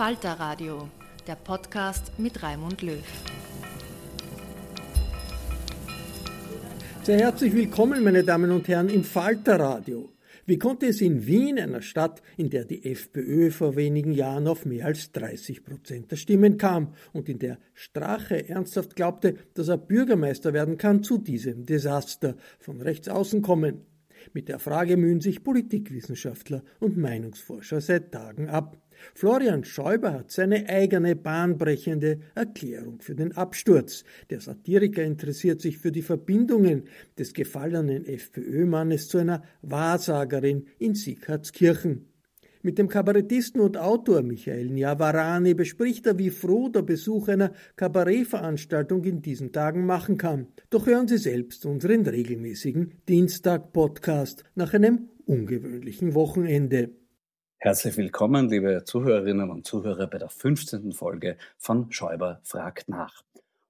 Falter Radio, der Podcast mit Raimund Löw. Sehr herzlich willkommen, meine Damen und Herren, im Falter Radio. Wie konnte es in Wien, einer Stadt, in der die FPÖ vor wenigen Jahren auf mehr als 30 Prozent der Stimmen kam und in der Strache ernsthaft glaubte, dass er Bürgermeister werden kann, zu diesem Desaster von rechts außen kommen? Mit der Frage mühen sich Politikwissenschaftler und Meinungsforscher seit Tagen ab. Florian Schäuber hat seine eigene bahnbrechende Erklärung für den Absturz. Der Satiriker interessiert sich für die Verbindungen des gefallenen FPÖ-Mannes zu einer Wahrsagerin in Sieghartskirchen. Mit dem Kabarettisten und Autor Michael Njavarani bespricht er, wie froh der Besuch einer Kabarettveranstaltung in diesen Tagen machen kann. Doch hören Sie selbst unseren regelmäßigen Dienstag-Podcast nach einem ungewöhnlichen Wochenende. Herzlich willkommen, liebe Zuhörerinnen und Zuhörer, bei der 15. Folge von Schäuber fragt nach.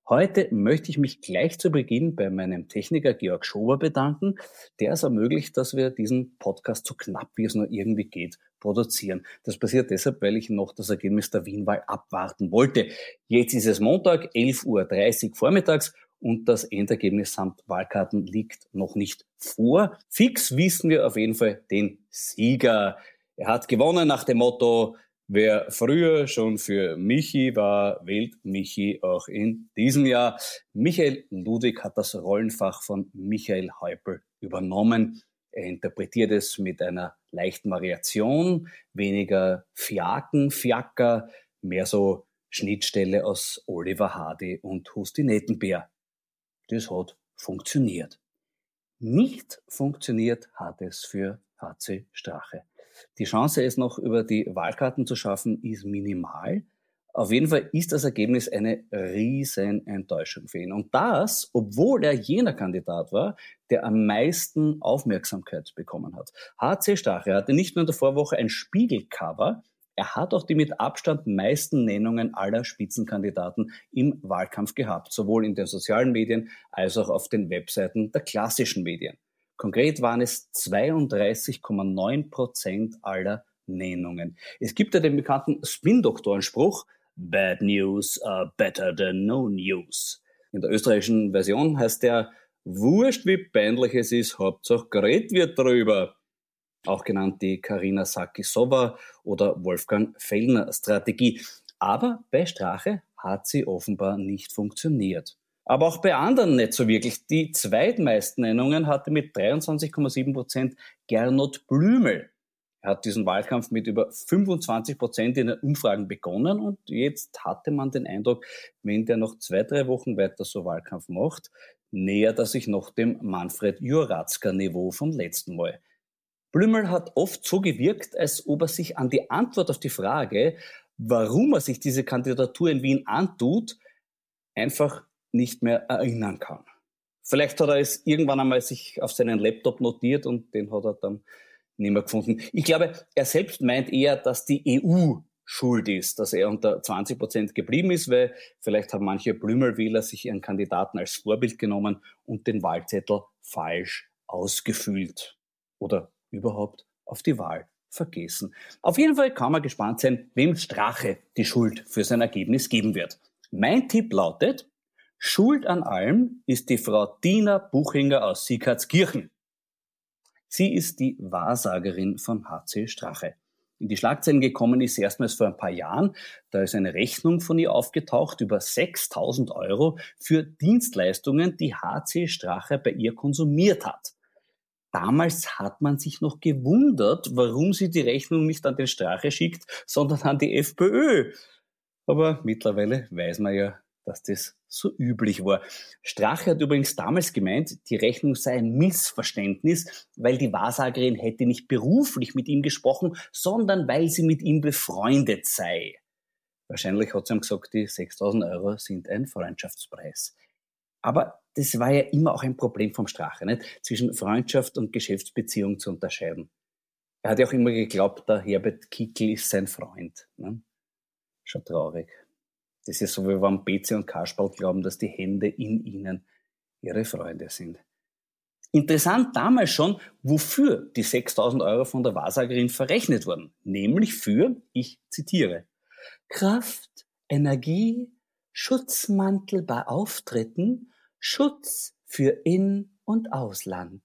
Heute möchte ich mich gleich zu Beginn bei meinem Techniker Georg Schober bedanken, der es ermöglicht, dass wir diesen Podcast so knapp wie es nur irgendwie geht produzieren. Das passiert deshalb, weil ich noch das Ergebnis der Wienwahl abwarten wollte. Jetzt ist es Montag, 11.30 Uhr vormittags und das Endergebnis samt Wahlkarten liegt noch nicht vor. Fix wissen wir auf jeden Fall den Sieger. Er hat gewonnen nach dem Motto, wer früher schon für Michi war, wählt Michi auch in diesem Jahr. Michael Ludwig hat das Rollenfach von Michael Häupl übernommen. Er interpretiert es mit einer leichten Variation, weniger Fiaken, Fiaker, mehr so Schnittstelle aus Oliver Hardy und Husti Nettenbär. Das hat funktioniert. Nicht funktioniert hat es für HC Strache. Die Chance, es noch über die Wahlkarten zu schaffen, ist minimal. Auf jeden Fall ist das Ergebnis eine riesen Enttäuschung für ihn. Und das, obwohl er jener Kandidat war, der am meisten Aufmerksamkeit bekommen hat. HC Stache hatte nicht nur in der Vorwoche ein Spiegelcover, er hat auch die mit Abstand meisten Nennungen aller Spitzenkandidaten im Wahlkampf gehabt, sowohl in den sozialen Medien als auch auf den Webseiten der klassischen Medien. Konkret waren es 32,9 Prozent aller Nennungen. Es gibt ja den bekannten Spin-Doktoren-Spruch, Bad News are better than no news. In der österreichischen Version heißt der, wurscht wie peinlich es ist, Hauptsache geredet wird drüber. Auch genannt die Karina Sakisova oder Wolfgang Fellner Strategie. Aber bei Strache hat sie offenbar nicht funktioniert. Aber auch bei anderen nicht so wirklich. Die zweitmeisten Nennungen hatte mit 23,7 Prozent Gernot Blümel. Er hat diesen Wahlkampf mit über 25 Prozent in den Umfragen begonnen und jetzt hatte man den Eindruck, wenn der noch zwei, drei Wochen weiter so Wahlkampf macht, nähert er sich noch dem Manfred Juratzka-Niveau vom letzten Mal. Blümel hat oft so gewirkt, als ob er sich an die Antwort auf die Frage, warum er sich diese Kandidatur in Wien antut, einfach nicht mehr erinnern kann. Vielleicht hat er es irgendwann einmal sich auf seinen Laptop notiert und den hat er dann nicht gefunden. Ich glaube, er selbst meint eher, dass die EU schuld ist, dass er unter 20 Prozent geblieben ist, weil vielleicht haben manche Blümelwähler sich ihren Kandidaten als Vorbild genommen und den Wahlzettel falsch ausgefüllt oder überhaupt auf die Wahl vergessen. Auf jeden Fall kann man gespannt sein, wem Strache die Schuld für sein Ergebnis geben wird. Mein Tipp lautet, Schuld an allem ist die Frau Dina Buchinger aus Sieghartskirchen. Sie ist die Wahrsagerin von HC Strache. In die Schlagzeilen gekommen ist sie erstmals vor ein paar Jahren. Da ist eine Rechnung von ihr aufgetaucht über 6000 Euro für Dienstleistungen, die HC Strache bei ihr konsumiert hat. Damals hat man sich noch gewundert, warum sie die Rechnung nicht an den Strache schickt, sondern an die FPÖ. Aber mittlerweile weiß man ja, dass das so üblich war. Strache hat übrigens damals gemeint, die Rechnung sei ein Missverständnis, weil die Wahrsagerin hätte nicht beruflich mit ihm gesprochen, sondern weil sie mit ihm befreundet sei. Wahrscheinlich hat sie ihm gesagt, die 6000 Euro sind ein Freundschaftspreis. Aber das war ja immer auch ein Problem vom Strache, nicht? zwischen Freundschaft und Geschäftsbeziehung zu unterscheiden. Er hat ja auch immer geglaubt, der Herbert Kickel ist sein Freund. Ne? Schon traurig. Das ist so, wie wenn Bezi und Kasperl glauben, dass die Hände in ihnen ihre Freunde sind. Interessant damals schon, wofür die 6000 Euro von der Wahrsagerin verrechnet wurden. Nämlich für, ich zitiere, Kraft, Energie, Schutzmantel bei Auftritten, Schutz für In- und Ausland.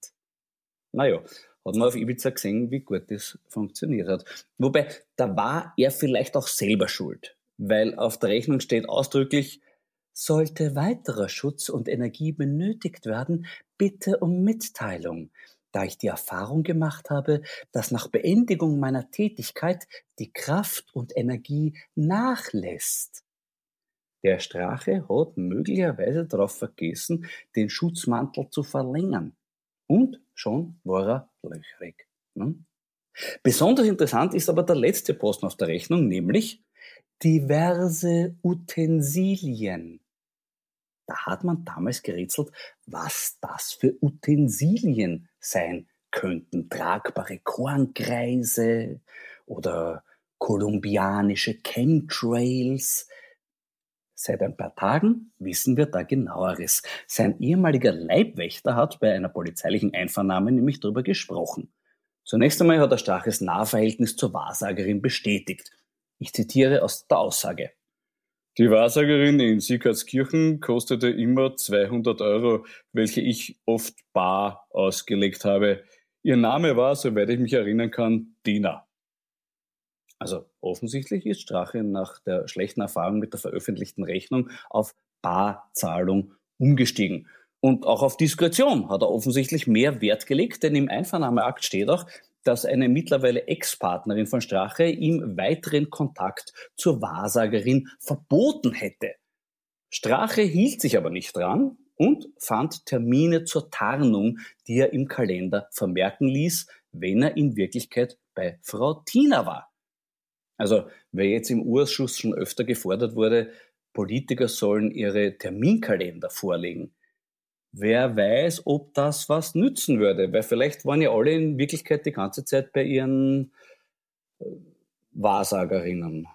Naja, hat man auf Ibiza gesehen, wie gut das funktioniert hat. Wobei, da war er vielleicht auch selber schuld weil auf der Rechnung steht ausdrücklich, sollte weiterer Schutz und Energie benötigt werden, bitte um Mitteilung, da ich die Erfahrung gemacht habe, dass nach Beendigung meiner Tätigkeit die Kraft und Energie nachlässt. Der Strache hat möglicherweise darauf vergessen, den Schutzmantel zu verlängern. Und schon war er löchrig. Hm? Besonders interessant ist aber der letzte Posten auf der Rechnung, nämlich diverse Utensilien. Da hat man damals gerätselt, was das für Utensilien sein könnten. Tragbare Kornkreise oder kolumbianische Chemtrails. Seit ein paar Tagen wissen wir da genaueres. Sein ehemaliger Leibwächter hat bei einer polizeilichen Einvernahme nämlich darüber gesprochen. Zunächst einmal hat er starkes Nahverhältnis zur Wahrsagerin bestätigt. Ich zitiere aus der Aussage. Die Wahrsagerin in Siegertskirchen kostete immer 200 Euro, welche ich oft bar ausgelegt habe. Ihr Name war, soweit ich mich erinnern kann, Dina. Also offensichtlich ist Strache nach der schlechten Erfahrung mit der veröffentlichten Rechnung auf Barzahlung umgestiegen. Und auch auf Diskretion hat er offensichtlich mehr Wert gelegt, denn im Einvernahmeakt steht auch, dass eine mittlerweile Ex-Partnerin von Strache ihm weiteren Kontakt zur Wahrsagerin verboten hätte. Strache hielt sich aber nicht dran und fand Termine zur Tarnung, die er im Kalender vermerken ließ, wenn er in Wirklichkeit bei Frau Tina war. Also, wer jetzt im Urschuss schon öfter gefordert wurde, Politiker sollen ihre Terminkalender vorlegen. Wer weiß, ob das was nützen würde, weil vielleicht waren ja alle in Wirklichkeit die ganze Zeit bei ihren äh, Wahrsagerinnen.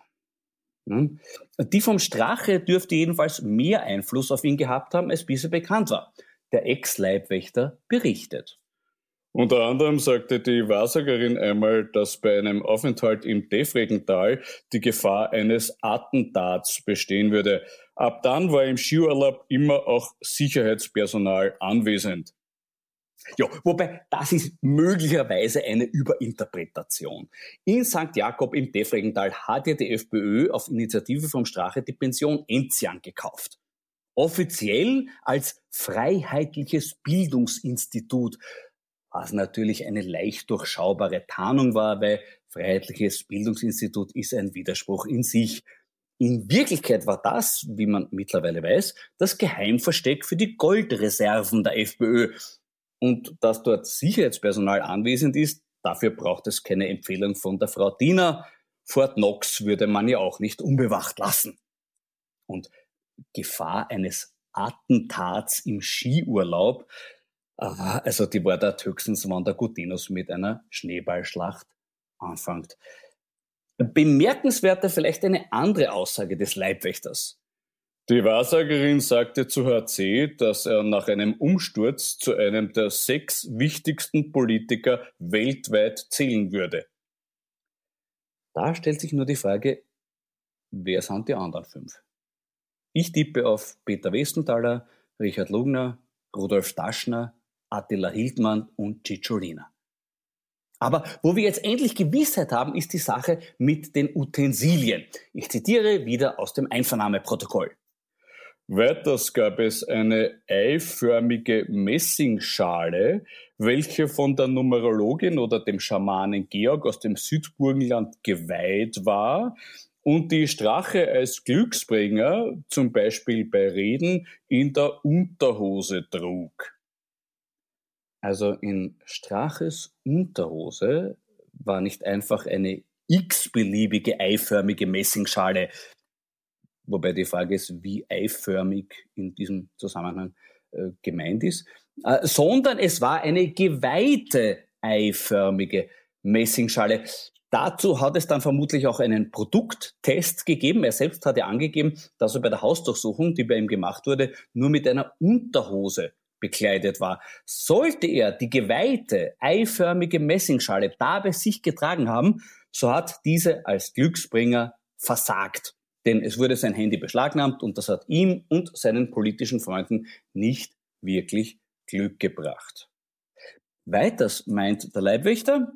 Hm? Die vom Strache dürfte jedenfalls mehr Einfluss auf ihn gehabt haben, als bisher bekannt war. Der Ex-Leibwächter berichtet. Unter anderem sagte die Wahrsagerin einmal, dass bei einem Aufenthalt im Defregental die Gefahr eines Attentats bestehen würde. Ab dann war im Skiurlaub immer auch Sicherheitspersonal anwesend. Ja, wobei das ist möglicherweise eine Überinterpretation. In St. Jakob im Defregental hat ja die FPÖ auf Initiative vom Strache die Pension Enzian gekauft. offiziell als Freiheitliches Bildungsinstitut, was natürlich eine leicht durchschaubare Tarnung war, weil Freiheitliches Bildungsinstitut ist ein Widerspruch in sich. In Wirklichkeit war das, wie man mittlerweile weiß, das Geheimversteck für die Goldreserven der FPÖ. Und dass dort Sicherheitspersonal anwesend ist, dafür braucht es keine Empfehlung von der Frau Diener. Fort Knox würde man ja auch nicht unbewacht lassen. Und Gefahr eines Attentats im Skiurlaub, also die war dort höchstens, wann der Gutinus mit einer Schneeballschlacht anfängt. Bemerkenswerter vielleicht eine andere Aussage des Leibwächters. Die Wahrsagerin sagte zu HC, dass er nach einem Umsturz zu einem der sechs wichtigsten Politiker weltweit zählen würde. Da stellt sich nur die Frage, wer sind die anderen fünf? Ich tippe auf Peter Westenthaler, Richard Lugner, Rudolf Daschner, Attila Hildmann und Cicciolina. Aber wo wir jetzt endlich Gewissheit haben, ist die Sache mit den Utensilien. Ich zitiere wieder aus dem Einvernahmeprotokoll. Weiters gab es eine eiförmige Messingschale, welche von der Numerologin oder dem Schamanen Georg aus dem Südburgenland geweiht war und die Strache als Glücksbringer, zum Beispiel bei Reden, in der Unterhose trug. Also in Straches Unterhose war nicht einfach eine x-beliebige eiförmige Messingschale, wobei die Frage ist, wie eiförmig in diesem Zusammenhang äh, gemeint ist, äh, sondern es war eine geweihte eiförmige Messingschale. Dazu hat es dann vermutlich auch einen Produkttest gegeben. Er selbst hatte angegeben, dass er bei der Hausdurchsuchung, die bei ihm gemacht wurde, nur mit einer Unterhose bekleidet war. Sollte er die geweihte, eiförmige Messingschale da bei sich getragen haben, so hat diese als Glücksbringer versagt. Denn es wurde sein Handy beschlagnahmt und das hat ihm und seinen politischen Freunden nicht wirklich Glück gebracht. Weiters meint der Leibwächter,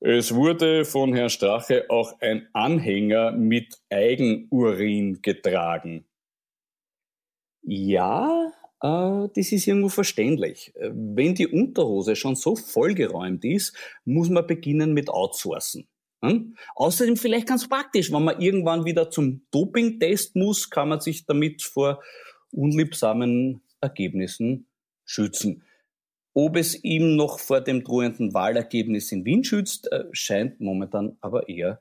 es wurde von Herrn Strache auch ein Anhänger mit Eigenurin getragen. Ja, das ist irgendwo verständlich. Äh, wenn die Unterhose schon so vollgeräumt ist, muss man beginnen mit Outsourcen. Hm? Außerdem vielleicht ganz praktisch, wenn man irgendwann wieder zum Dopingtest muss, kann man sich damit vor unliebsamen Ergebnissen schützen. Ob es ihm noch vor dem drohenden Wahlergebnis in Wien schützt, äh, scheint momentan aber eher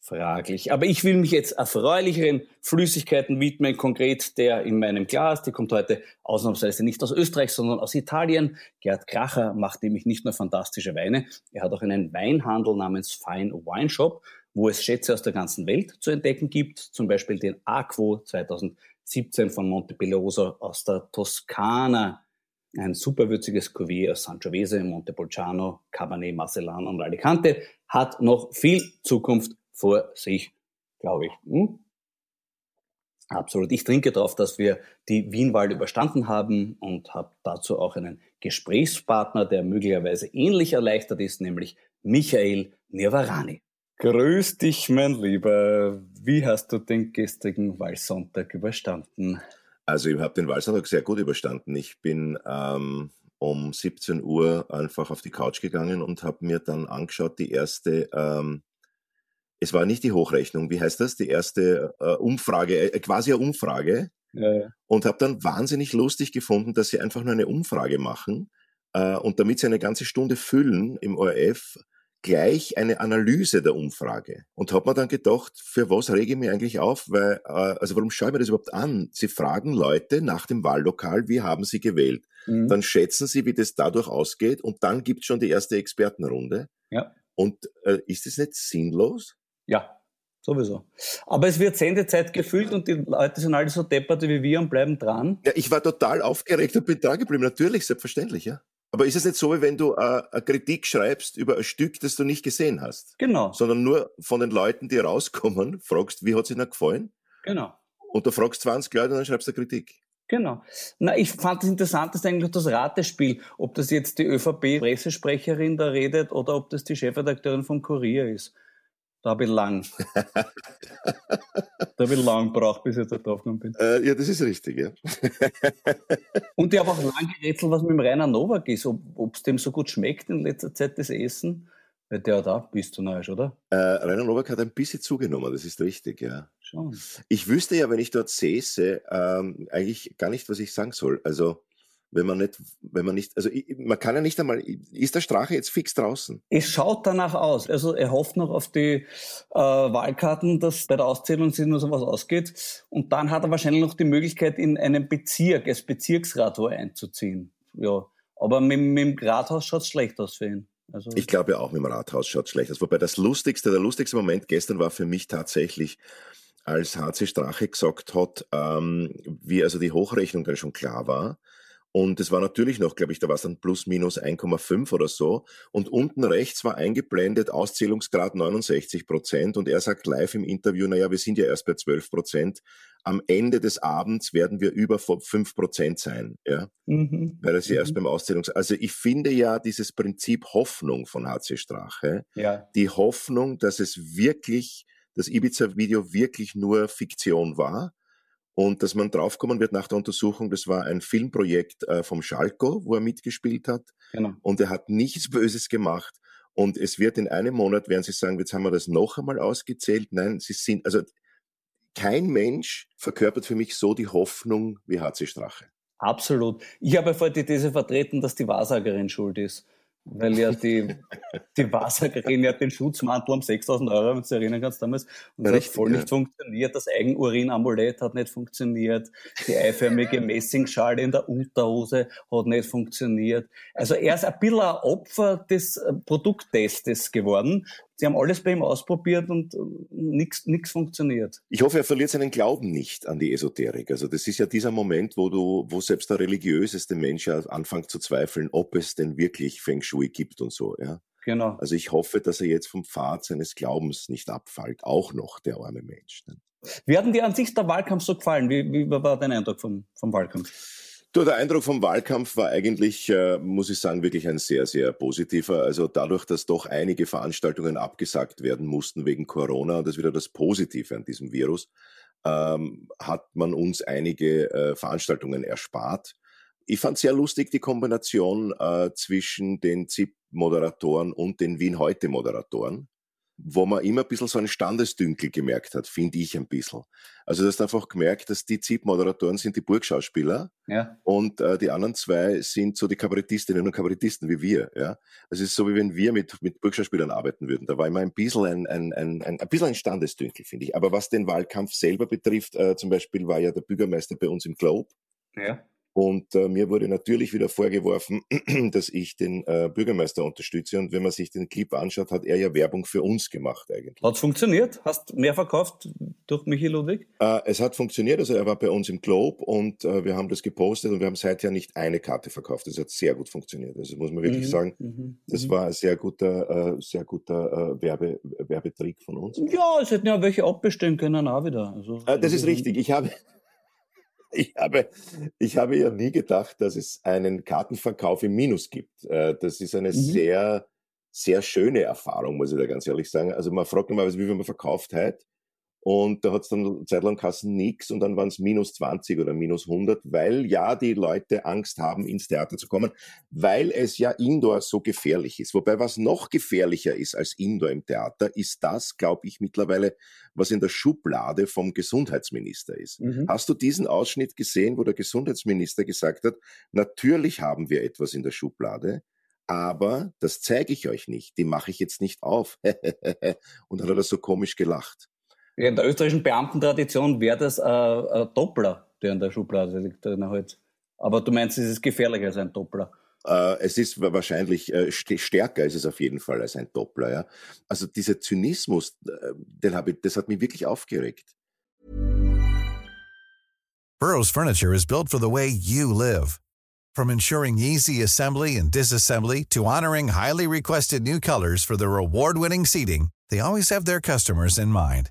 fraglich. Aber ich will mich jetzt erfreulicheren Flüssigkeiten widmen, konkret der in meinem Glas. Die kommt heute ausnahmsweise nicht aus Österreich, sondern aus Italien. Gerd Kracher macht nämlich nicht nur fantastische Weine, er hat auch einen Weinhandel namens Fine Wine Shop, wo es Schätze aus der ganzen Welt zu entdecken gibt, zum Beispiel den Aquo 2017 von Montepelloso aus der Toskana. Ein superwürziges Cuvée aus Sangiovese, Montepulciano, Cabernet Marcellan und Alicante hat noch viel Zukunft vor sich, glaube ich. Hm? Absolut. Ich trinke darauf, dass wir die Wienwahl überstanden haben und habe dazu auch einen Gesprächspartner, der möglicherweise ähnlich erleichtert ist, nämlich Michael Nirvarani. Grüß dich, mein Lieber. Wie hast du den gestrigen Wahlsonntag überstanden? Also ich habe den Wahlsonntag sehr gut überstanden. Ich bin ähm, um 17 Uhr einfach auf die Couch gegangen und habe mir dann angeschaut, die erste ähm, es war nicht die Hochrechnung, wie heißt das? Die erste äh, Umfrage, äh, quasi eine Umfrage. Ja, ja. Und habe dann wahnsinnig lustig gefunden, dass sie einfach nur eine Umfrage machen äh, und damit sie eine ganze Stunde füllen im ORF, gleich eine Analyse der Umfrage. Und habe mir dann gedacht, für was rege ich mich eigentlich auf? Weil, äh, also warum schaue ich mir das überhaupt an? Sie fragen Leute nach dem Wahllokal, wie haben sie gewählt? Mhm. Dann schätzen sie, wie das dadurch ausgeht und dann gibt es schon die erste Expertenrunde. Ja. Und äh, ist das nicht sinnlos? Ja, sowieso. Aber es wird Sendezeit gefüllt und die Leute sind alle so deppert wie wir und bleiben dran. Ja, ich war total aufgeregt und bin dran geblieben. Natürlich, selbstverständlich, ja. Aber ist es nicht so, wie wenn du äh, eine Kritik schreibst über ein Stück, das du nicht gesehen hast? Genau. Sondern nur von den Leuten, die rauskommen, fragst, wie hat es ihnen gefallen? Genau. Und du fragst 20 Leute und dann schreibst du eine Kritik. Genau. Na, ich fand das Interessanteste eigentlich das Ratespiel, ob das jetzt die ÖVP-Pressesprecherin da redet oder ob das die Chefredakteurin vom Kurier ist. Da habe ich lang. da habe ich lang gebraucht, bis ich da draufgekommen bin. Äh, ja, das ist richtig, ja. Und ich habe auch lang gerätselt, was mit dem Rainer Nowak ist, ob es dem so gut schmeckt in letzter Zeit, das Essen. Weil der hat auch bist du neu, oder? Äh, Rainer Nowak hat ein bisschen zugenommen, das ist richtig, ja. Schon. Ich wüsste ja, wenn ich dort säße, ähm, eigentlich gar nicht, was ich sagen soll. Also wenn man nicht, wenn man nicht, also man kann ja nicht einmal, ist der Strache jetzt fix draußen? Es schaut danach aus. Also er hofft noch auf die äh, Wahlkarten, dass bei der Auszählung sich nur so was ausgeht. Und dann hat er wahrscheinlich noch die Möglichkeit, in einen Bezirk, als Bezirksrat einzuziehen. Ja. Aber mit, mit dem Rathaus schaut es schlecht aus für ihn. Also ich glaube auch, mit dem Rathaus schaut es schlecht aus. Wobei das lustigste, der lustigste Moment gestern war für mich tatsächlich, als HC Strache gesagt hat, ähm, wie also die Hochrechnung dann schon klar war, und es war natürlich noch, glaube ich, da war es dann plus minus 1,5 oder so. Und unten rechts war eingeblendet Auszählungsgrad 69 Prozent. Und er sagt live im Interview, naja, wir sind ja erst bei 12 Prozent. Am Ende des Abends werden wir über 5 Prozent sein. Ja? Mhm. Weil er sie mhm. erst beim Auszählungs... Also ich finde ja dieses Prinzip Hoffnung von HC Strache, ja. die Hoffnung, dass es wirklich, das Ibiza-Video wirklich nur Fiktion war und dass man draufkommen wird nach der Untersuchung, das war ein Filmprojekt äh, vom Schalko, wo er mitgespielt hat. Genau. Und er hat nichts Böses gemacht. Und es wird in einem Monat, werden sie sagen, jetzt haben wir das noch einmal ausgezählt. Nein, sie sind, also kein Mensch verkörpert für mich so die Hoffnung wie HC Strache. Absolut. Ich habe vor die These vertreten, dass die Wahrsagerin schuld ist weil ja die, die Wahrsagerin ja den Schutzmantel um 6000 Euro, wenn du dich erinnern kannst damals, und das Richtig, hat voll ja. nicht funktioniert. Das Eigenurin-Amulett hat nicht funktioniert. Die eiförmige Messingschale in der Unterhose hat nicht funktioniert. Also er ist ein bisschen ein Opfer des äh, Produkttestes geworden. Sie haben alles bei ihm ausprobiert und nichts funktioniert. Ich hoffe, er verliert seinen Glauben nicht an die Esoterik. Also das ist ja dieser Moment, wo du, wo selbst der religiöseste Mensch ja anfängt zu zweifeln, ob es denn wirklich Feng Shui gibt und so, ja. Genau. Also ich hoffe, dass er jetzt vom Pfad seines Glaubens nicht abfällt. Auch noch der arme Mensch. Ne? Wie hat dir an sich der Wahlkampf so gefallen? Wie, wie war dein Eindruck vom, vom Wahlkampf? Du, der Eindruck vom Wahlkampf war eigentlich, äh, muss ich sagen, wirklich ein sehr, sehr positiver. Also dadurch, dass doch einige Veranstaltungen abgesagt werden mussten wegen Corona, das ist wieder das Positive an diesem Virus, ähm, hat man uns einige äh, Veranstaltungen erspart. Ich fand sehr lustig die Kombination äh, zwischen den ZIP-Moderatoren und den Wien-Heute-Moderatoren wo man immer ein bisschen so einen Standesdünkel gemerkt hat, finde ich ein bisschen. Also du hast einfach gemerkt, dass die ZIP-Moderatoren sind die Burgschauspieler ja. und äh, die anderen zwei sind so die Kabarettistinnen und Kabarettisten wie wir. Ja? Also es ist so, wie wenn wir mit, mit Burgschauspielern arbeiten würden. Da war immer ein bisschen ein, ein, ein, ein, ein, bisschen ein Standesdünkel, finde ich. Aber was den Wahlkampf selber betrifft, äh, zum Beispiel war ja der Bürgermeister bei uns im Globe. Ja. Und äh, mir wurde natürlich wieder vorgeworfen, dass ich den äh, Bürgermeister unterstütze. Und wenn man sich den Clip anschaut, hat er ja Werbung für uns gemacht eigentlich. Hat funktioniert? Hast mehr verkauft durch Michi Ludwig? Äh, es hat funktioniert. Also er war bei uns im Globe und äh, wir haben das gepostet und wir haben seither nicht eine Karte verkauft. Das hat sehr gut funktioniert. Also muss man wirklich mhm. sagen, mhm. das mhm. war ein sehr guter, äh, sehr guter äh, Werbe, Werbetrick von uns. Ja, es hätten ja welche abbestellen können auch wieder. Also, das ist richtig. Ich habe ich habe, ich habe ja nie gedacht, dass es einen Kartenverkauf im Minus gibt. Äh, das ist eine mhm. sehr, sehr schöne Erfahrung, muss ich da ganz ehrlich sagen. Also man fragt normalerweise, wie viel man verkauft hat. Und da hat es dann zeitlang Kassen nix und dann waren es minus 20 oder minus 100, weil ja die Leute Angst haben, ins Theater zu kommen, weil es ja indoor so gefährlich ist. Wobei was noch gefährlicher ist als indoor im Theater, ist das, glaube ich, mittlerweile, was in der Schublade vom Gesundheitsminister ist. Mhm. Hast du diesen Ausschnitt gesehen, wo der Gesundheitsminister gesagt hat, natürlich haben wir etwas in der Schublade, aber das zeige ich euch nicht, die mache ich jetzt nicht auf. und dann hat er so komisch gelacht. Ja, in der österreichischen Beamtentradition wäre das ein, ein Doppler, der in der Schublade liegt. Halt. Aber du meinst, es ist gefährlicher als ein Doppler? Uh, es ist wahrscheinlich uh, stärker ist es auf jeden Fall als ein Doppler. Ja? Also dieser Zynismus, äh, den ich, das hat mich wirklich aufgeregt. Burroughs Furniture is built for the way you live. From ensuring easy assembly and disassembly to honoring highly requested new colors for their award-winning seating, they always have their customers in mind.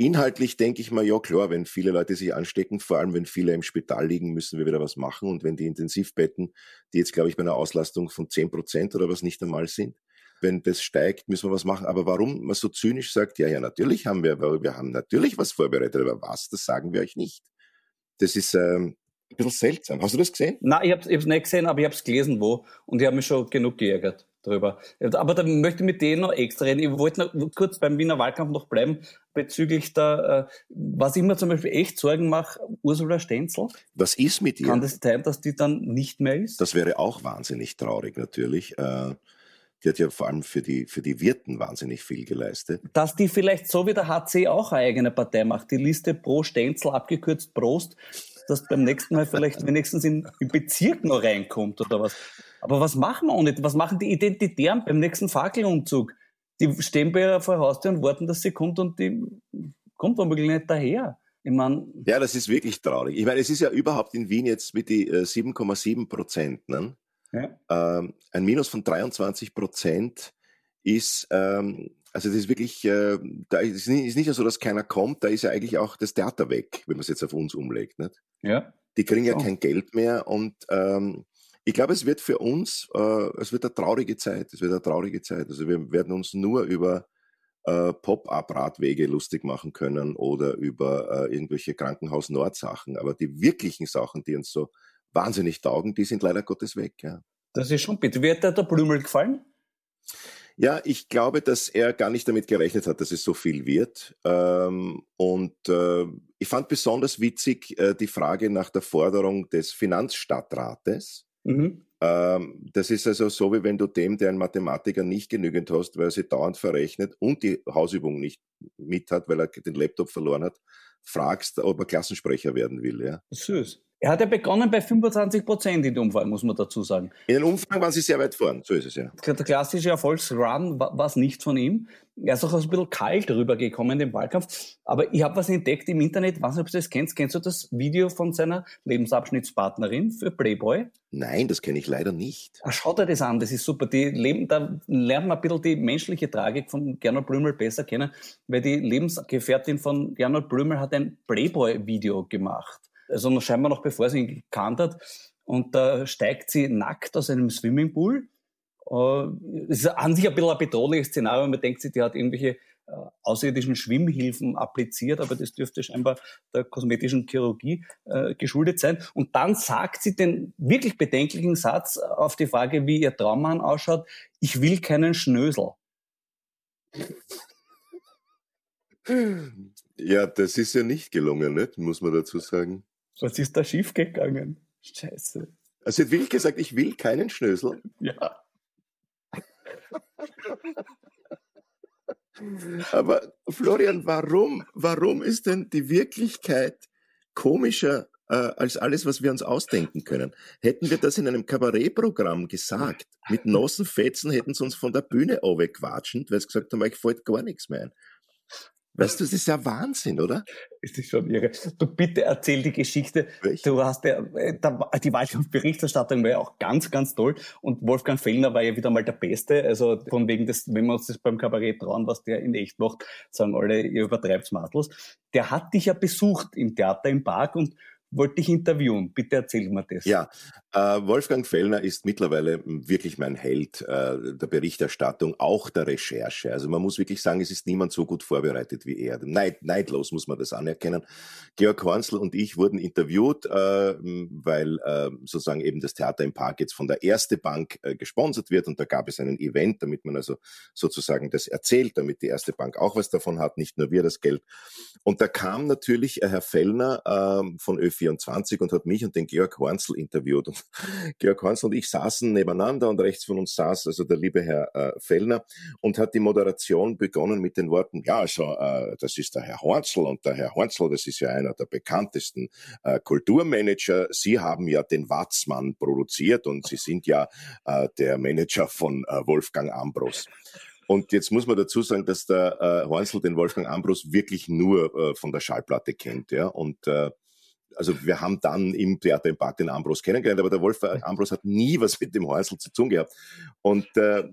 Inhaltlich denke ich mal, ja klar, wenn viele Leute sich anstecken, vor allem wenn viele im Spital liegen, müssen wir wieder was machen. Und wenn die Intensivbetten, die jetzt glaube ich bei einer Auslastung von 10 Prozent oder was nicht einmal sind, wenn das steigt, müssen wir was machen. Aber warum man so zynisch sagt, ja, ja, natürlich haben wir, wir haben natürlich was vorbereitet, aber was, das sagen wir euch nicht. Das ist ähm, ein bisschen seltsam. Hast du das gesehen? Nein, ich habe es nicht gesehen, aber ich habe es gelesen, wo. Und ich habe mich schon genug geärgert darüber. Aber da möchte ich mit denen noch extra reden. Ich wollte noch kurz beim Wiener Wahlkampf noch bleiben, bezüglich der, äh, was ich mir zum Beispiel echt Sorgen mache, Ursula Stenzel. Was ist mit ihr? Kann das sein, dass die dann nicht mehr ist? Das wäre auch wahnsinnig traurig natürlich. Äh, die hat ja vor allem für die, für die Wirten wahnsinnig viel geleistet. Dass die vielleicht so wie der HC auch eine eigene Partei macht, die Liste pro Stenzel, abgekürzt Prost, dass beim nächsten Mal vielleicht wenigstens in, im Bezirk noch reinkommt oder was. Aber was machen wir nicht? Was machen die Identitären beim nächsten Fackelumzug? Die stehen bei ihrer vor Haustür und warten, dass sie kommt und die kommt womöglich nicht daher. Ich mein, ja, das ist wirklich traurig. Ich meine, es ist ja überhaupt in Wien jetzt mit die 7,7 äh, Prozent. Ne? Ja. Ähm, ein Minus von 23 Prozent ist, ähm, also das ist wirklich, äh, da ist nicht, ist nicht nur so, dass keiner kommt, da ist ja eigentlich auch das Theater weg, wenn man es jetzt auf uns umlegt. Nicht? Ja. Die kriegen ja oh. kein Geld mehr und ähm, ich glaube, es wird für uns, äh, es wird eine traurige Zeit. Es wird eine traurige Zeit. Also wir werden uns nur über äh, Pop-up-Radwege lustig machen können oder über äh, irgendwelche Krankenhaus-Nord-Sachen. Aber die wirklichen Sachen, die uns so wahnsinnig taugen, die sind leider Gottes weg. Ja. Das ist schon bitte. Wie hat dir der Blümel gefallen? Ja, ich glaube, dass er gar nicht damit gerechnet hat, dass es so viel wird. Ähm, und äh, ich fand besonders witzig äh, die Frage nach der Forderung des Finanzstadtrates. Mhm. Ähm, das ist also so, wie wenn du dem, der einen Mathematiker nicht genügend hast, weil er sie dauernd verrechnet und die Hausübung nicht mit hat, weil er den Laptop verloren hat, fragst, ob er Klassensprecher werden will. Ja. Süß. Er hat ja begonnen bei 25 Prozent in der Umfrage, muss man dazu sagen. In den Umfragen waren sie sehr weit vorn, so ist es ja. Der klassische Erfolgsrun war es nicht von ihm. Er ist auch ein bisschen kalt rübergekommen im Wahlkampf. Aber ich habe was entdeckt im Internet, weiß nicht, ob du das kennst. Kennst du das Video von seiner Lebensabschnittspartnerin für Playboy? Nein, das kenne ich leider nicht. Ach, schau dir das an, das ist super. Die leben, da lernt man ein bisschen die menschliche Tragik von Gernot Blümel besser kennen, weil die Lebensgefährtin von Gernot Blümel hat ein Playboy-Video gemacht also scheinbar noch bevor sie ihn gekannt hat. Und da steigt sie nackt aus einem Swimmingpool. Das äh, ist an sich ein bisschen ein bedrohliches Szenario. Man denkt sich, die hat irgendwelche äh, außerirdischen Schwimmhilfen appliziert, aber das dürfte scheinbar der kosmetischen Chirurgie äh, geschuldet sein. Und dann sagt sie den wirklich bedenklichen Satz auf die Frage, wie ihr Traummann ausschaut, ich will keinen Schnösel. Ja, das ist ja nicht gelungen, nicht? muss man dazu sagen. Was ist da schiefgegangen? Scheiße. Also hat wirklich gesagt, ich will keinen Schnösel. Ja. Aber Florian, warum, warum ist denn die Wirklichkeit komischer äh, als alles, was wir uns ausdenken können? Hätten wir das in einem Kabarettprogramm gesagt, mit Nossenfetzen hätten sie uns von der Bühne wegquatschend, weil sie gesagt haben, ich fällt gar nichts mehr ein. Weißt du, das ist ja Wahnsinn, oder? Es ist schon irre. Du bitte erzähl die Geschichte. Welch? Du hast ja, äh, die Wahlkampfberichterstattung war ja auch ganz, ganz toll. Und Wolfgang Fellner war ja wieder mal der Beste. Also von wegen des, wenn wir uns das beim Kabarett trauen, was der in echt macht, sagen alle, ihr übertreibt's Matels. Der hat dich ja besucht im Theater im Park und wollte dich interviewen. Bitte erzähl mir das. Ja, äh, Wolfgang Fellner ist mittlerweile wirklich mein Held äh, der Berichterstattung, auch der Recherche. Also man muss wirklich sagen, es ist niemand so gut vorbereitet wie er. Neid, neidlos muss man das anerkennen. Georg Hornsel und ich wurden interviewt, äh, weil sozusagen eben das Theater im Park jetzt von der Erste Bank gesponsert wird und da gab es einen Event, damit man also sozusagen das erzählt, damit die Erste Bank auch was davon hat, nicht nur wir das Geld. Und da kam natürlich Herr Fellner von ÖV 24 und hat mich und den Georg Hornsel interviewt. Und Georg Hornsel und ich saßen nebeneinander und rechts von uns saß also der liebe Herr äh, Fellner und hat die Moderation begonnen mit den Worten, ja, also äh, das ist der Herr Hornsel und der Herr Hornsel, das ist ja einer der bekanntesten äh, Kulturmanager. Sie haben ja den Watzmann produziert und Sie sind ja äh, der Manager von äh, Wolfgang Ambros. Und jetzt muss man dazu sagen, dass der äh, Hornsel den Wolfgang Ambros wirklich nur äh, von der Schallplatte kennt, ja. Und äh, also wir haben dann im Theater im Park den Ambros kennengelernt, aber der Wolf Ambros hat nie was mit dem Hornsel zu tun gehabt. Und äh,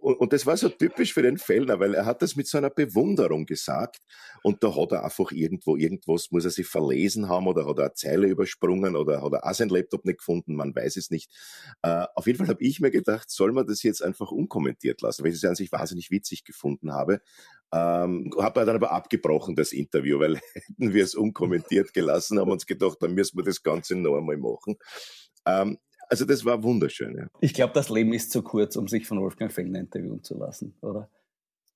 und, und das war so typisch für den Fellner, weil er hat das mit so einer Bewunderung gesagt. Und da hat er einfach irgendwo, irgendwas muss er sich verlesen haben oder hat er eine Zeile übersprungen oder hat er auch sein Laptop nicht gefunden, man weiß es nicht. Äh, auf jeden Fall habe ich mir gedacht, soll man das jetzt einfach unkommentiert lassen, weil ich es an sich wahnsinnig witzig gefunden habe. Ähm, habe dann aber abgebrochen, das Interview, weil hätten wir es unkommentiert gelassen, haben uns gedacht, dann müssen wir das Ganze noch einmal machen. Ähm, also das war wunderschön. Ja. Ich glaube, das Leben ist zu kurz, um sich von Wolfgang Fellner interviewen zu lassen, oder?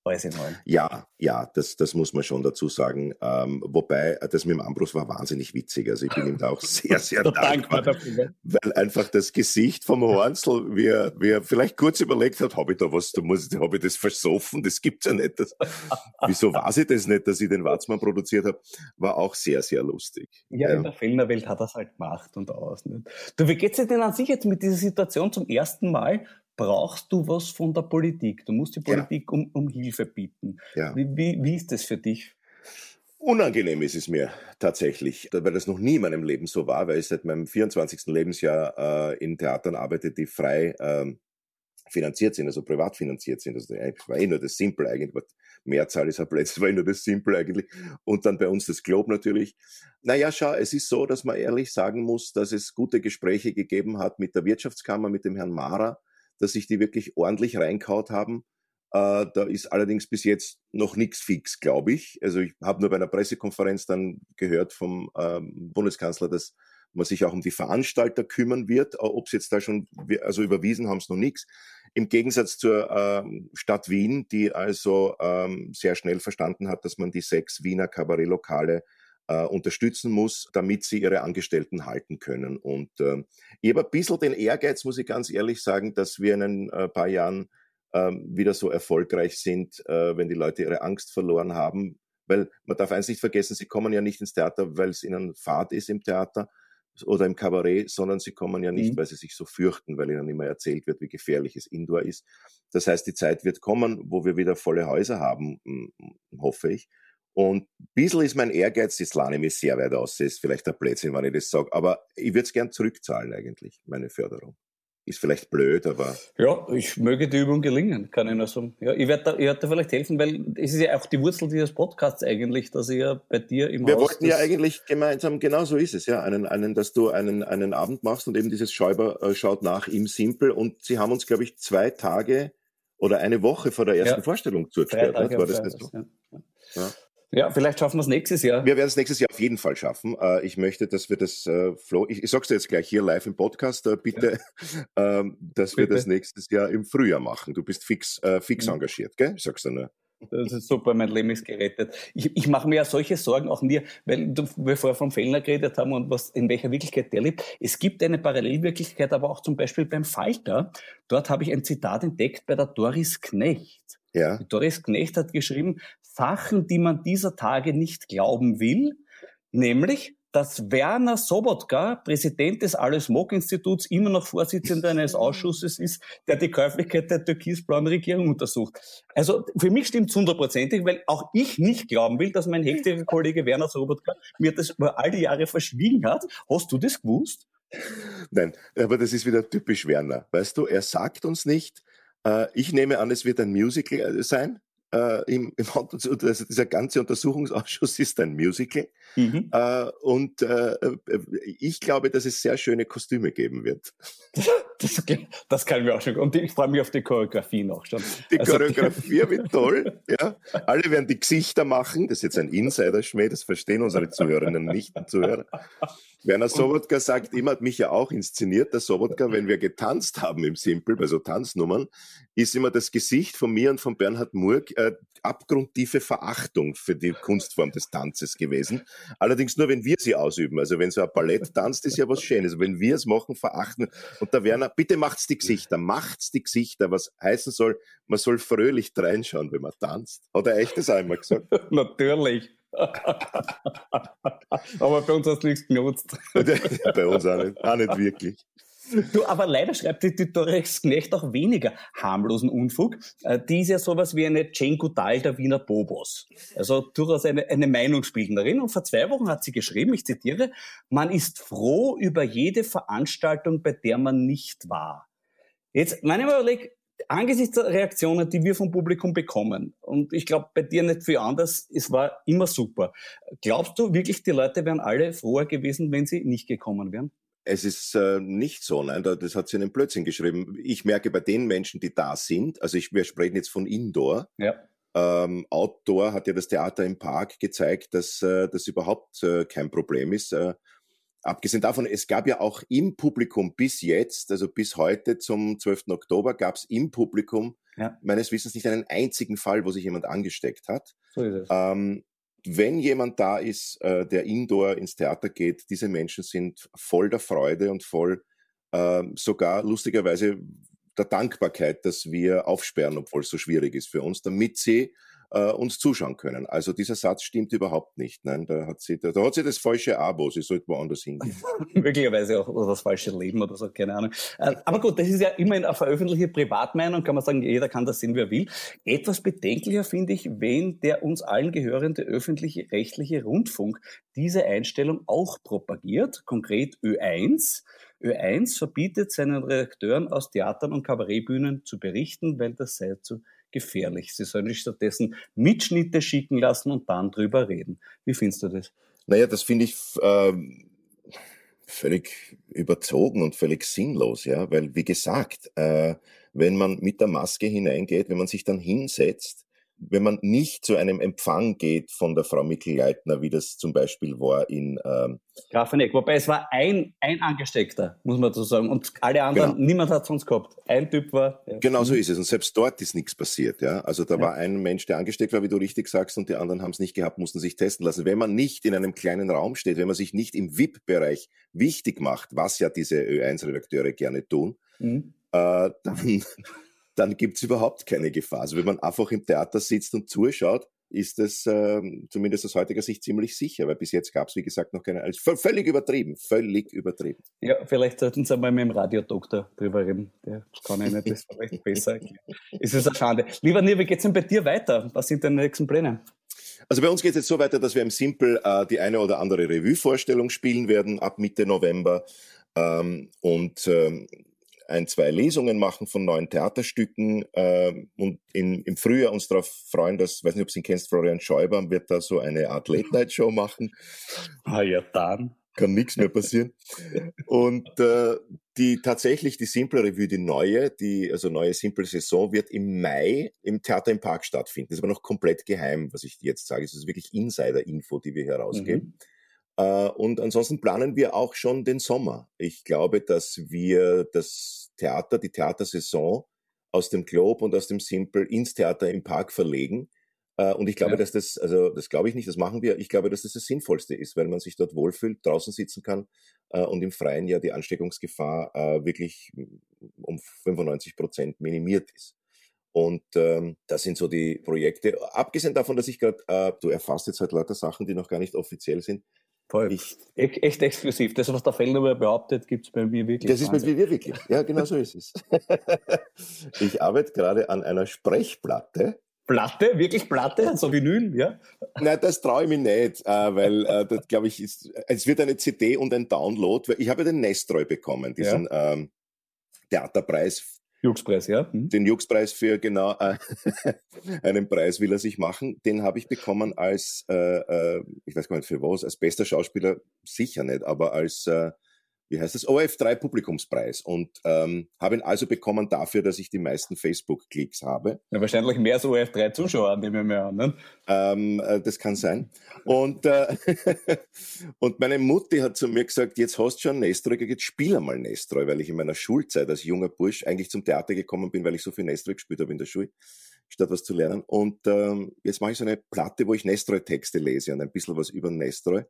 In allem. Ja, ja, das, das muss man schon dazu sagen. Ähm, wobei, das mit dem Ambros war wahnsinnig witzig. Also ich bin ihm da auch sehr, sehr dankbar, dafür, weil einfach das Gesicht vom Hornsel, wie er, wie er vielleicht kurz überlegt hat, habe ich da was, da muss, habe ich das versoffen, das gibt's ja nicht. Das, wieso weiß ich das nicht, dass ich den Watzmann produziert habe, war auch sehr, sehr lustig. Ja, ja. in der Fellnerwelt hat er es halt gemacht und aus. Nicht? Du, wie geht's dir denn an sich jetzt mit dieser Situation zum ersten Mal? Brauchst du was von der Politik. Du musst die Politik ja. um, um Hilfe bieten. Ja. Wie, wie, wie ist das für dich? Unangenehm ist es mir tatsächlich, weil das noch nie in meinem Leben so war, weil ich seit meinem 24. Lebensjahr äh, in Theatern arbeite, die frei ähm, finanziert sind, also privat finanziert sind. Das war eh nur das Simple eigentlich. Mehrzahl ist ein Plätze, war eh nur das Simple eigentlich. Und dann bei uns das Globe natürlich. Naja, schau, es ist so, dass man ehrlich sagen muss, dass es gute Gespräche gegeben hat mit der Wirtschaftskammer, mit dem Herrn Mara, dass sich die wirklich ordentlich reinkaut haben. Äh, da ist allerdings bis jetzt noch nichts fix, glaube ich. Also ich habe nur bei einer Pressekonferenz dann gehört vom ähm, Bundeskanzler, dass man sich auch um die Veranstalter kümmern wird. Äh, Ob es jetzt da schon, also überwiesen haben es noch nichts. Im Gegensatz zur ähm, Stadt Wien, die also ähm, sehr schnell verstanden hat, dass man die sechs Wiener Kabarettlokale äh, unterstützen muss, damit sie ihre Angestellten halten können. Und äh, ich habe ein bisschen den Ehrgeiz, muss ich ganz ehrlich sagen, dass wir in ein äh, paar Jahren äh, wieder so erfolgreich sind, äh, wenn die Leute ihre Angst verloren haben. Weil man darf eins nicht vergessen, sie kommen ja nicht ins Theater, weil es ihnen Fahrt ist im Theater oder im Kabarett, sondern sie kommen ja nicht, mhm. weil sie sich so fürchten, weil ihnen immer erzählt wird, wie gefährlich es Indoor ist. Das heißt, die Zeit wird kommen, wo wir wieder volle Häuser haben, hoffe ich. Und ein bisschen ist mein Ehrgeiz, jetzt lerne ich mich sehr weit aus, ist vielleicht ein Blödsinn, wenn ich das sage, aber ich würde es gern zurückzahlen eigentlich, meine Förderung. Ist vielleicht blöd, aber. Ja, ich möge die Übung gelingen, kann ich nur sagen. Ja, ich werde da, ich werd da vielleicht helfen, weil es ist ja auch die Wurzel dieses Podcasts eigentlich, dass ich ja bei dir im Wir Haus wollten ja eigentlich gemeinsam, genau so ist es, ja, einen, einen, dass du einen, einen Abend machst und eben dieses Schäuber äh, schaut nach im Simpel und sie haben uns, glaube ich, zwei Tage oder eine Woche vor der ersten ja. Vorstellung zugesperrt. War das nicht so? Ja. Ja. Ja, vielleicht schaffen wir es nächstes Jahr. Wir werden es nächstes Jahr auf jeden Fall schaffen. Äh, ich möchte, dass wir das, äh, Flo, ich, ich sag's dir jetzt gleich hier live im Podcast, äh, bitte, ja. ähm, dass bitte. wir das nächstes Jahr im Frühjahr machen. Du bist fix, fix mhm. engagiert, gell? Ich sag's dir nur. Das ist super, mein Leben ist gerettet. Ich, ich mache mir ja solche Sorgen auch mir, weil du, wir vorher vom Fellner geredet haben und was, in welcher Wirklichkeit der lebt. Es gibt eine Parallelwirklichkeit, aber auch zum Beispiel beim Falter. Dort habe ich ein Zitat entdeckt bei der Doris Knecht. Ja. Doris Knecht hat geschrieben, Sachen, die man dieser Tage nicht glauben will, nämlich, dass Werner Sobotka, Präsident des Alles-Mok-Instituts, immer noch Vorsitzender eines Ausschusses ist, der die Käuflichkeit der türkis-blauen Regierung untersucht. Also für mich stimmt es hundertprozentig, weil auch ich nicht glauben will, dass mein heftiger Kollege Werner Sobotka mir das über all die Jahre verschwiegen hat. Hast du das gewusst? Nein, aber das ist wieder typisch Werner. Weißt du, er sagt uns nicht, äh, ich nehme an, es wird ein Musical äh, sein. Äh, im, im, also dieser ganze Untersuchungsausschuss ist ein Musical. Mhm. Äh, und äh, ich glaube, dass es sehr schöne Kostüme geben wird. Das, das kann ich mir auch schon. Und ich freue mich auf die Choreografie noch schon. Die also, Choreografie wird toll. Ja. Alle werden die Gesichter machen. Das ist jetzt ein Insider-Schmäh, das verstehen unsere Zuhörerinnen nicht, Zuhörer. Werner Sobotka sagt immer, hat mich ja auch inszeniert, der Sobotka, wenn wir getanzt haben im Simple, bei so Tanznummern, ist immer das Gesicht von mir und von Bernhard Murg äh, abgrundtiefe Verachtung für die Kunstform des Tanzes gewesen. Allerdings nur, wenn wir sie ausüben. Also wenn so ein Ballett tanzt, ist ja was Schönes. wenn wir es machen, verachten. Und der Werner, bitte macht's die Gesichter, macht's die Gesichter, was heißen soll, man soll fröhlich reinschauen, wenn man tanzt. Hat er echt das einmal gesagt? Natürlich. Aber bei uns hast du nichts genutzt. bei uns auch nicht, auch nicht wirklich. Du, aber leider schreibt die, die Knecht auch weniger harmlosen Unfug. Äh, die ist ja sowas wie eine Jane Goodall der Wiener Bobos. Also durchaus eine, eine Meinungsbildnerin. Und vor zwei Wochen hat sie geschrieben, ich zitiere, man ist froh über jede Veranstaltung, bei der man nicht war. Jetzt, wenn ich mir überlege, angesichts der Reaktionen, die wir vom Publikum bekommen, und ich glaube bei dir nicht viel anders, es war immer super. Glaubst du wirklich, die Leute wären alle froher gewesen, wenn sie nicht gekommen wären? Es ist äh, nicht so, nein, das hat sie in einem Blödsinn geschrieben. Ich merke bei den Menschen, die da sind, also ich, wir sprechen jetzt von Indoor. Ja. Ähm, Outdoor hat ja das Theater im Park gezeigt, dass äh, das überhaupt äh, kein Problem ist. Äh, abgesehen davon, es gab ja auch im Publikum bis jetzt, also bis heute zum 12. Oktober, gab es im Publikum ja. meines Wissens nicht einen einzigen Fall, wo sich jemand angesteckt hat. So ist es. Ähm, wenn jemand da ist, äh, der indoor ins Theater geht, diese Menschen sind voll der Freude und voll äh, sogar lustigerweise der Dankbarkeit, dass wir aufsperren, obwohl es so schwierig ist für uns, damit sie äh, uns zuschauen können. Also dieser Satz stimmt überhaupt nicht. Nein, da hat sie, da, da hat sie das falsche Abo, sie sollte woanders hingehen. Möglicherweise auch oder das falsche Leben oder so, keine Ahnung. Äh, aber gut, das ist ja immerhin eine veröffentlichte Privatmeinung, kann man sagen, jeder kann das sehen, wie er will. Etwas bedenklicher finde ich, wenn der uns allen gehörende öffentliche rechtliche Rundfunk diese Einstellung auch propagiert, konkret Ö1. Ö1 verbietet seinen Redakteuren aus Theatern und Kabarettbühnen zu berichten, weil das sei zu gefährlich. Sie sollen sich stattdessen Mitschnitte schicken lassen und dann drüber reden. Wie findest du das? Naja, das finde ich äh, völlig überzogen und völlig sinnlos, ja, weil wie gesagt, äh, wenn man mit der Maske hineingeht, wenn man sich dann hinsetzt, wenn man nicht zu einem Empfang geht von der Frau Mikl-Leitner, wie das zum Beispiel war in ähm, Grafeneck, wobei es war ein, ein Angesteckter, muss man so sagen, und alle anderen, genau. niemand hat sonst gehabt. Ein Typ war. Ja. Genau so ist es. Und selbst dort ist nichts passiert. Ja? Also da ja. war ein Mensch, der angesteckt war, wie du richtig sagst, und die anderen haben es nicht gehabt, mussten sich testen lassen. Wenn man nicht in einem kleinen Raum steht, wenn man sich nicht im VIP-Bereich wichtig macht, was ja diese Ö1-Redakteure gerne tun, mhm. äh, dann dann gibt's überhaupt keine Gefahr. Also wenn man einfach im Theater sitzt und zuschaut, ist es äh, zumindest aus heutiger Sicht ziemlich sicher, weil bis jetzt gab's wie gesagt, noch keine. Also völlig übertrieben, völlig übertrieben. Ja, vielleicht sollten Sie einmal mit dem Radiodoktor drüber reden. Der kann Ihnen das vielleicht besser erklären. Ist es eine Schande. Lieber Nir, wie geht's denn bei dir weiter? Was sind deine nächsten Pläne? Also bei uns geht es jetzt so weiter, dass wir im Simple äh, die eine oder andere Revue-Vorstellung spielen werden ab Mitte November. Ähm, und ähm, ein, zwei Lesungen machen von neuen Theaterstücken äh, und in, im Frühjahr uns darauf freuen, dass, weiß nicht, ob du ihn kennst, Florian Schäuber wird da so eine Art Late-Night-Show machen. Ah ja, dann. Kann nichts mehr passieren. Und äh, die tatsächlich die Simple Revue, die neue, die also neue Simple Saison wird im Mai im Theater im Park stattfinden. Das ist aber noch komplett geheim, was ich jetzt sage. Es ist wirklich Insider-Info, die wir herausgeben. Mhm. Äh, und ansonsten planen wir auch schon den Sommer. Ich glaube, dass wir das Theater, die Theatersaison aus dem Globe und aus dem Simple ins Theater im Park verlegen. Äh, und ich glaube, ja. dass das, also das glaube ich nicht, das machen wir. Ich glaube, dass das das Sinnvollste ist, weil man sich dort wohlfühlt, draußen sitzen kann äh, und im Freien ja die Ansteckungsgefahr wirklich um 95 Prozent minimiert ist. Und ähm, das sind so die Projekte. Abgesehen davon, dass ich gerade, äh, du erfasst jetzt halt lauter Sachen, die noch gar nicht offiziell sind. Voll. Ich, e-, echt exklusiv. Das, was der Fellner behauptet, gibt es bei mir wirklich. Das ist bei mir wirklich. Ja, genau so ist es. ich arbeite gerade an einer Sprechplatte. Platte? Wirklich Platte? So Vinyl, ja? Nein, das traue ich mir nicht, äh, weil äh, das glaube ich ist, es wird eine CD und ein Download. Ich habe den Nestroy bekommen, diesen ja. ähm, Theaterpreis Juxpreis, ja. Hm. Den Juxpreis für genau äh, einen Preis will er sich machen. Den habe ich bekommen als, äh, äh, ich weiß gar nicht für was, als bester Schauspieler sicher nicht, aber als äh, wie heißt das, OF3 Publikumspreis und ähm, habe ihn also bekommen dafür, dass ich die meisten Facebook-Klicks habe. Ja, wahrscheinlich mehr als OF3 Zuschauer, nehmen wir mal an. Ne? Ähm, äh, das kann sein. Und, äh, und meine Mutti hat zu mir gesagt, jetzt hast du schon Nestroy, jetzt spiel einmal Nestroy, weil ich in meiner Schulzeit als junger Bursch eigentlich zum Theater gekommen bin, weil ich so viel Nestroy gespielt habe in der Schule statt was zu lernen. Und ähm, jetzt mache ich so eine Platte, wo ich Nestroy-Texte lese und ein bisschen was über Nestroy.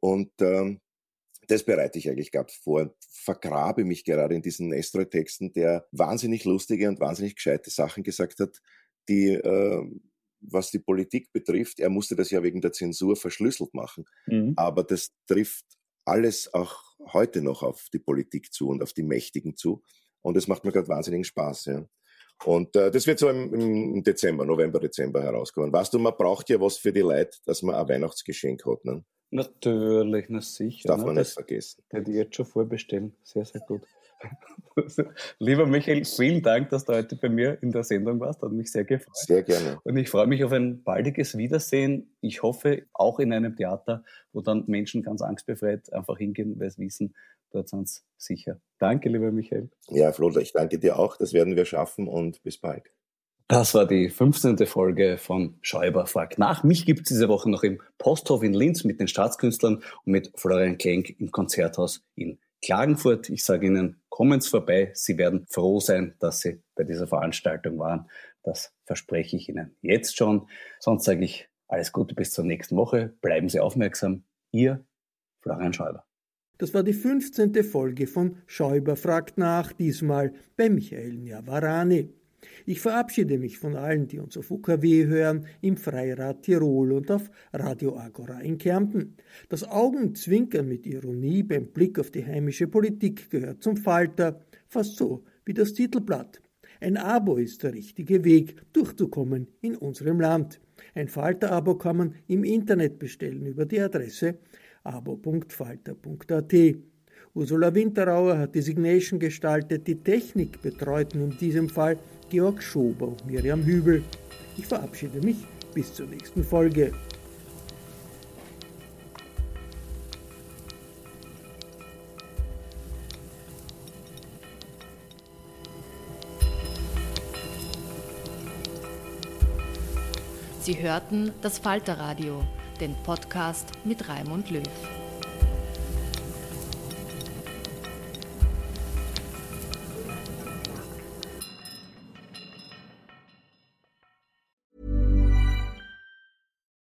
Und ähm, das bereite ich eigentlich gerade vor. Vergrabe mich gerade in diesen Nestroy-Texten, der wahnsinnig lustige und wahnsinnig gescheite Sachen gesagt hat, die, äh, was die Politik betrifft, er musste das ja wegen der Zensur verschlüsselt machen. Mhm. Aber das trifft alles auch heute noch auf die Politik zu und auf die Mächtigen zu. Und das macht mir gerade wahnsinnigen Spaß. Ja. Und äh, das wird so im, im, Dezember, November, Dezember herauskommen. Weißt du, man braucht ja was für die Leute, dass man ein Weihnachtsgeschenk hat. Ne? Natürlich, na sicher. Darf ne? man das nicht vergessen. Hätte ich jetzt schon vorbestellen. Sehr, sehr gut. Lieber Michael, vielen Dank, dass du heute bei mir in der Sendung warst. Hat mich sehr gefreut. Sehr gerne. Und ich freue mich auf ein baldiges Wiedersehen. Ich hoffe, auch in einem Theater, wo dann Menschen ganz angstbefreit einfach hingehen, weil sie wissen, dort sind sie sicher. Danke, lieber Michael. Ja, Flo, ich danke dir auch. Das werden wir schaffen und bis bald. Das war die 15. Folge von Schäuber fragt nach. Mich gibt es diese Woche noch im Posthof in Linz mit den Staatskünstlern und mit Florian Klenk im Konzerthaus in Klagenfurt. Ich sage Ihnen, kommen Sie vorbei. Sie werden froh sein, dass Sie bei dieser Veranstaltung waren. Das verspreche ich Ihnen jetzt schon. Sonst sage ich alles Gute bis zur nächsten Woche. Bleiben Sie aufmerksam. Ihr Florian Schäuber. Das war die 15. Folge von Schäuber fragt nach, diesmal bei Michael Njavarani. Ich verabschiede mich von allen, die uns auf UKW hören, im Freirad Tirol und auf Radio Agora in Kärnten. Das Augenzwinkern mit Ironie beim Blick auf die heimische Politik gehört zum Falter, fast so wie das Titelblatt. Ein Abo ist der richtige Weg, durchzukommen in unserem Land. Ein Falter-Abo kann man im Internet bestellen über die Adresse abo.falter.at. Ursula Winterauer hat die Signation gestaltet, die Technik betreuten in diesem Fall Georg Schober und Miriam Hübel. Ich verabschiede mich bis zur nächsten Folge. Sie hörten das Falterradio, den Podcast mit Raimund Löw.